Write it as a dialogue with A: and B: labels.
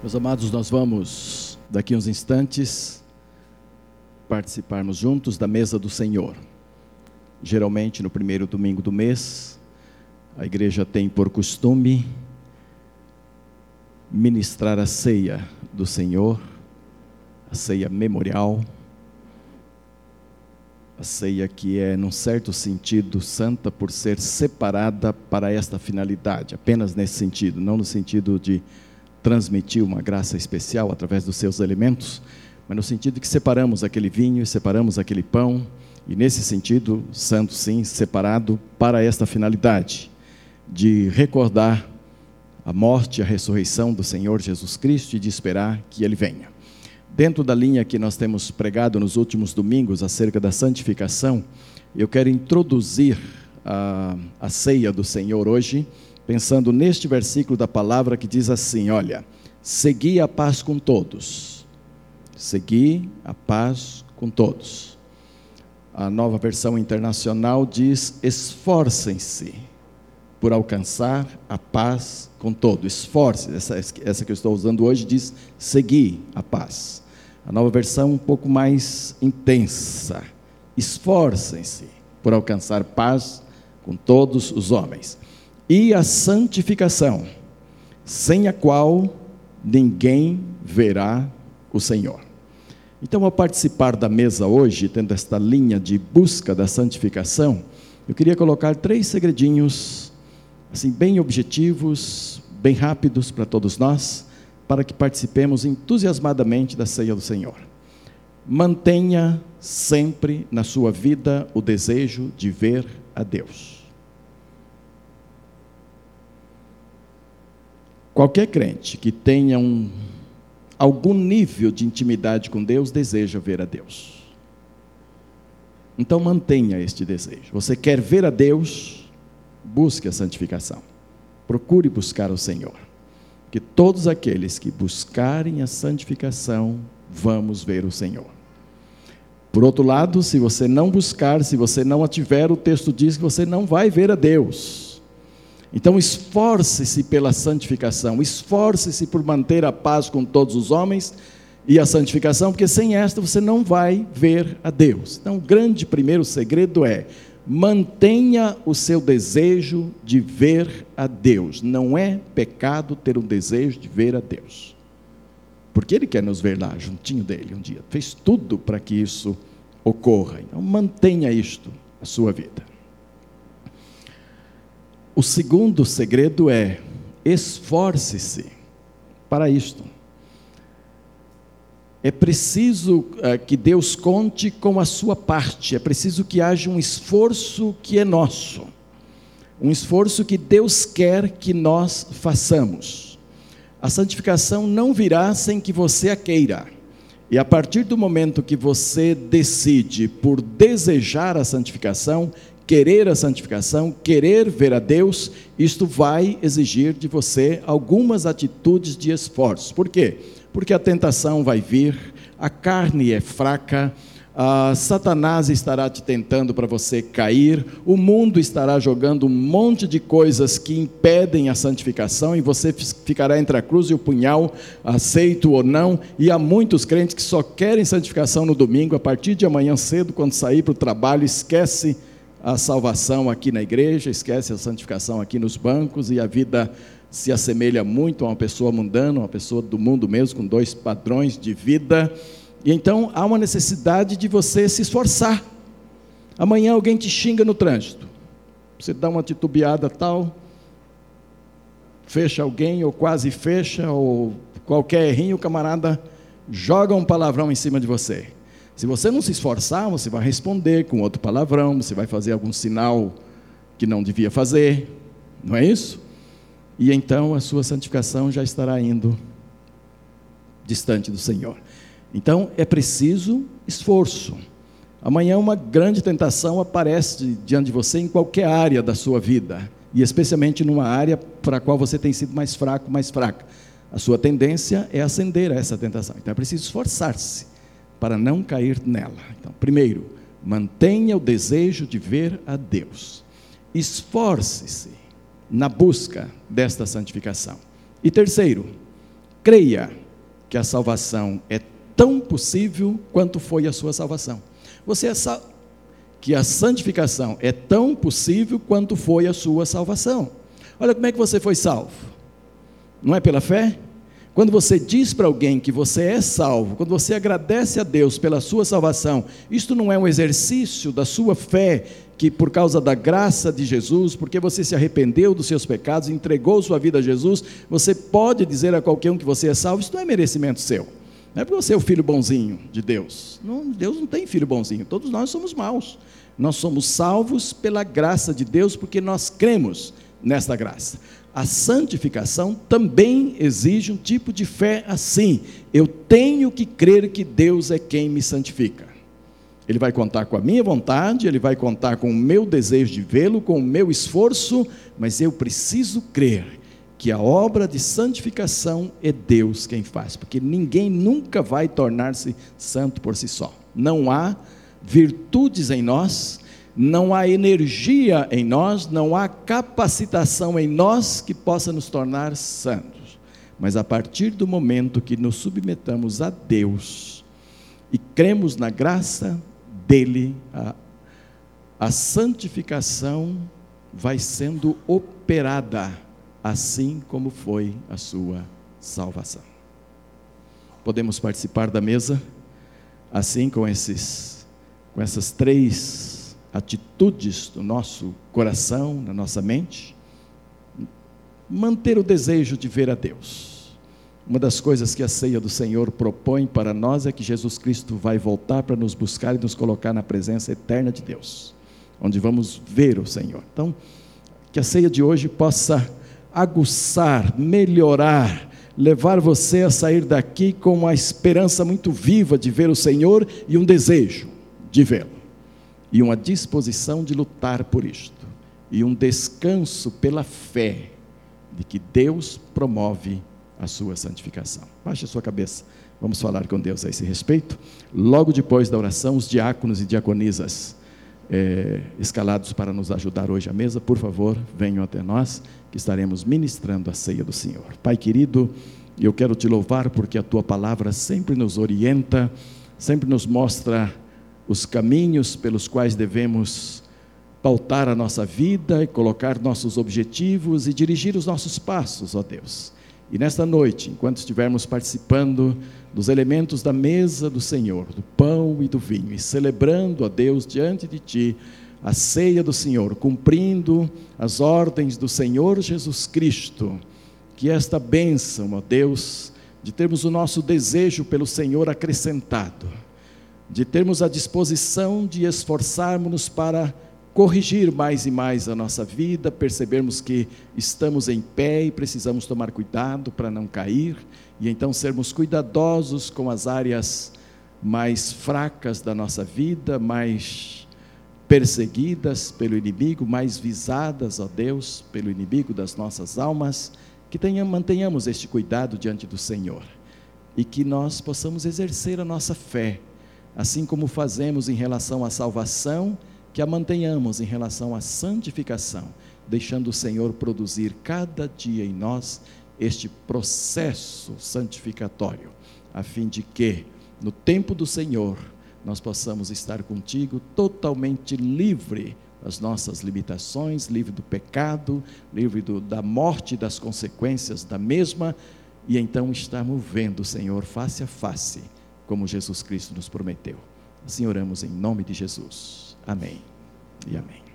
A: Meus amados, nós vamos, daqui uns instantes, participarmos juntos da mesa do Senhor. Geralmente, no primeiro domingo do mês, a igreja tem por costume ministrar a ceia do Senhor, a ceia memorial, a ceia que é, num certo sentido, santa por ser separada para esta finalidade, apenas nesse sentido, não no sentido de transmitir uma graça especial através dos seus elementos, mas no sentido que separamos aquele vinho separamos aquele pão, e nesse sentido, santo sim, separado para esta finalidade, de recordar a morte e a ressurreição do Senhor Jesus Cristo e de esperar que Ele venha. Dentro da linha que nós temos pregado nos últimos domingos acerca da santificação, eu quero introduzir a, a ceia do Senhor hoje, pensando neste versículo da palavra que diz assim: olha, segui a paz com todos. Segui a paz com todos. A nova versão internacional diz: esforcem-se por alcançar a paz com todos. Esforce, essa, essa que eu estou usando hoje diz: segui a paz. A nova versão um pouco mais intensa. Esforcem-se por alcançar paz com todos os homens e a santificação, sem a qual ninguém verá o Senhor. Então, ao participar da mesa hoje, tendo esta linha de busca da santificação, eu queria colocar três segredinhos, assim, bem objetivos, bem rápidos para todos nós, para que participemos entusiasmadamente da ceia do Senhor. Mantenha sempre na sua vida o desejo de ver a Deus. Qualquer crente que tenha um, algum nível de intimidade com Deus deseja ver a Deus. Então mantenha este desejo. Você quer ver a Deus? Busque a santificação. Procure buscar o Senhor. Que todos aqueles que buscarem a santificação, vamos ver o Senhor. Por outro lado, se você não buscar, se você não a tiver, o texto diz que você não vai ver a Deus. Então, esforce-se pela santificação, esforce-se por manter a paz com todos os homens e a santificação, porque sem esta você não vai ver a Deus. Então, o grande primeiro segredo é: mantenha o seu desejo de ver a Deus. Não é pecado ter um desejo de ver a Deus, porque Ele quer nos ver lá, juntinho dele um dia. Fez tudo para que isso ocorra. Então, mantenha isto a sua vida. O segundo segredo é: esforce-se para isto. É preciso uh, que Deus conte com a sua parte, é preciso que haja um esforço que é nosso, um esforço que Deus quer que nós façamos. A santificação não virá sem que você a queira. E a partir do momento que você decide por desejar a santificação, querer a santificação, querer ver a Deus, isto vai exigir de você algumas atitudes de esforço. Por quê? Porque a tentação vai vir, a carne é fraca, Uh, Satanás estará te tentando para você cair, o mundo estará jogando um monte de coisas que impedem a santificação e você ficará entre a cruz e o punhal, aceito ou não. E há muitos crentes que só querem santificação no domingo, a partir de amanhã cedo, quando sair para o trabalho, esquece a salvação aqui na igreja, esquece a santificação aqui nos bancos e a vida se assemelha muito a uma pessoa mundana, uma pessoa do mundo mesmo, com dois padrões de vida. E então há uma necessidade de você se esforçar. Amanhã alguém te xinga no trânsito. Você dá uma titubeada tal, fecha alguém, ou quase fecha, ou qualquer errinho, o camarada joga um palavrão em cima de você. Se você não se esforçar, você vai responder com outro palavrão, você vai fazer algum sinal que não devia fazer, não é isso? E então a sua santificação já estará indo distante do Senhor. Então é preciso esforço. Amanhã uma grande tentação aparece diante de você em qualquer área da sua vida, e especialmente numa área para a qual você tem sido mais fraco, mais fraca. A sua tendência é ascender a essa tentação. Então é preciso esforçar-se para não cair nela. Então, primeiro, mantenha o desejo de ver a Deus. Esforce-se na busca desta santificação. E terceiro, creia que a salvação é tão possível quanto foi a sua salvação. Você é sal... que a santificação é tão possível quanto foi a sua salvação. Olha como é que você foi salvo. Não é pela fé? Quando você diz para alguém que você é salvo, quando você agradece a Deus pela sua salvação, isto não é um exercício da sua fé, que por causa da graça de Jesus, porque você se arrependeu dos seus pecados, entregou sua vida a Jesus, você pode dizer a qualquer um que você é salvo, isso não é merecimento seu. Não é porque você é o filho bonzinho de Deus. Não, Deus não tem filho bonzinho, todos nós somos maus. Nós somos salvos pela graça de Deus, porque nós cremos nesta graça a santificação também exige um tipo de fé assim. Eu tenho que crer que Deus é quem me santifica. Ele vai contar com a minha vontade, ele vai contar com o meu desejo de vê-lo, com o meu esforço, mas eu preciso crer que a obra de santificação é Deus quem faz, porque ninguém nunca vai tornar-se santo por si só. Não há virtudes em nós não há energia em nós, não há capacitação em nós que possa nos tornar santos. Mas a partir do momento que nos submetamos a Deus e cremos na graça dele, a, a santificação vai sendo operada, assim como foi a sua salvação. Podemos participar da mesa assim com esses com essas três atitudes do nosso coração, na nossa mente, manter o desejo de ver a Deus. Uma das coisas que a ceia do Senhor propõe para nós é que Jesus Cristo vai voltar para nos buscar e nos colocar na presença eterna de Deus, onde vamos ver o Senhor. Então, que a ceia de hoje possa aguçar, melhorar, levar você a sair daqui com uma esperança muito viva de ver o Senhor e um desejo de vê-lo e uma disposição de lutar por isto, e um descanso pela fé de que Deus promove a sua santificação. Baixe a sua cabeça, vamos falar com Deus a esse respeito. Logo depois da oração, os diáconos e diaconisas é, escalados para nos ajudar hoje à mesa, por favor, venham até nós, que estaremos ministrando a ceia do Senhor. Pai querido, eu quero te louvar porque a tua palavra sempre nos orienta, sempre nos mostra os caminhos pelos quais devemos pautar a nossa vida e colocar nossos objetivos e dirigir os nossos passos, ó Deus. E nesta noite, enquanto estivermos participando dos elementos da mesa do Senhor, do pão e do vinho, e celebrando a Deus diante de Ti a ceia do Senhor, cumprindo as ordens do Senhor Jesus Cristo, que esta bênção, ó Deus, de termos o nosso desejo pelo Senhor acrescentado, de termos a disposição de esforçarmos-nos para corrigir mais e mais a nossa vida, percebermos que estamos em pé e precisamos tomar cuidado para não cair, e então sermos cuidadosos com as áreas mais fracas da nossa vida, mais perseguidas pelo inimigo, mais visadas, ó Deus, pelo inimigo das nossas almas, que tenhamos, mantenhamos este cuidado diante do Senhor e que nós possamos exercer a nossa fé assim como fazemos em relação à salvação, que a mantenhamos em relação à santificação, deixando o Senhor produzir cada dia em nós este processo santificatório, a fim de que, no tempo do Senhor, nós possamos estar contigo totalmente livre das nossas limitações, livre do pecado, livre do, da morte e das consequências da mesma, e então estarmos vendo o Senhor face a face como Jesus Cristo nos prometeu. Assim oramos em nome de Jesus. Amém e amém.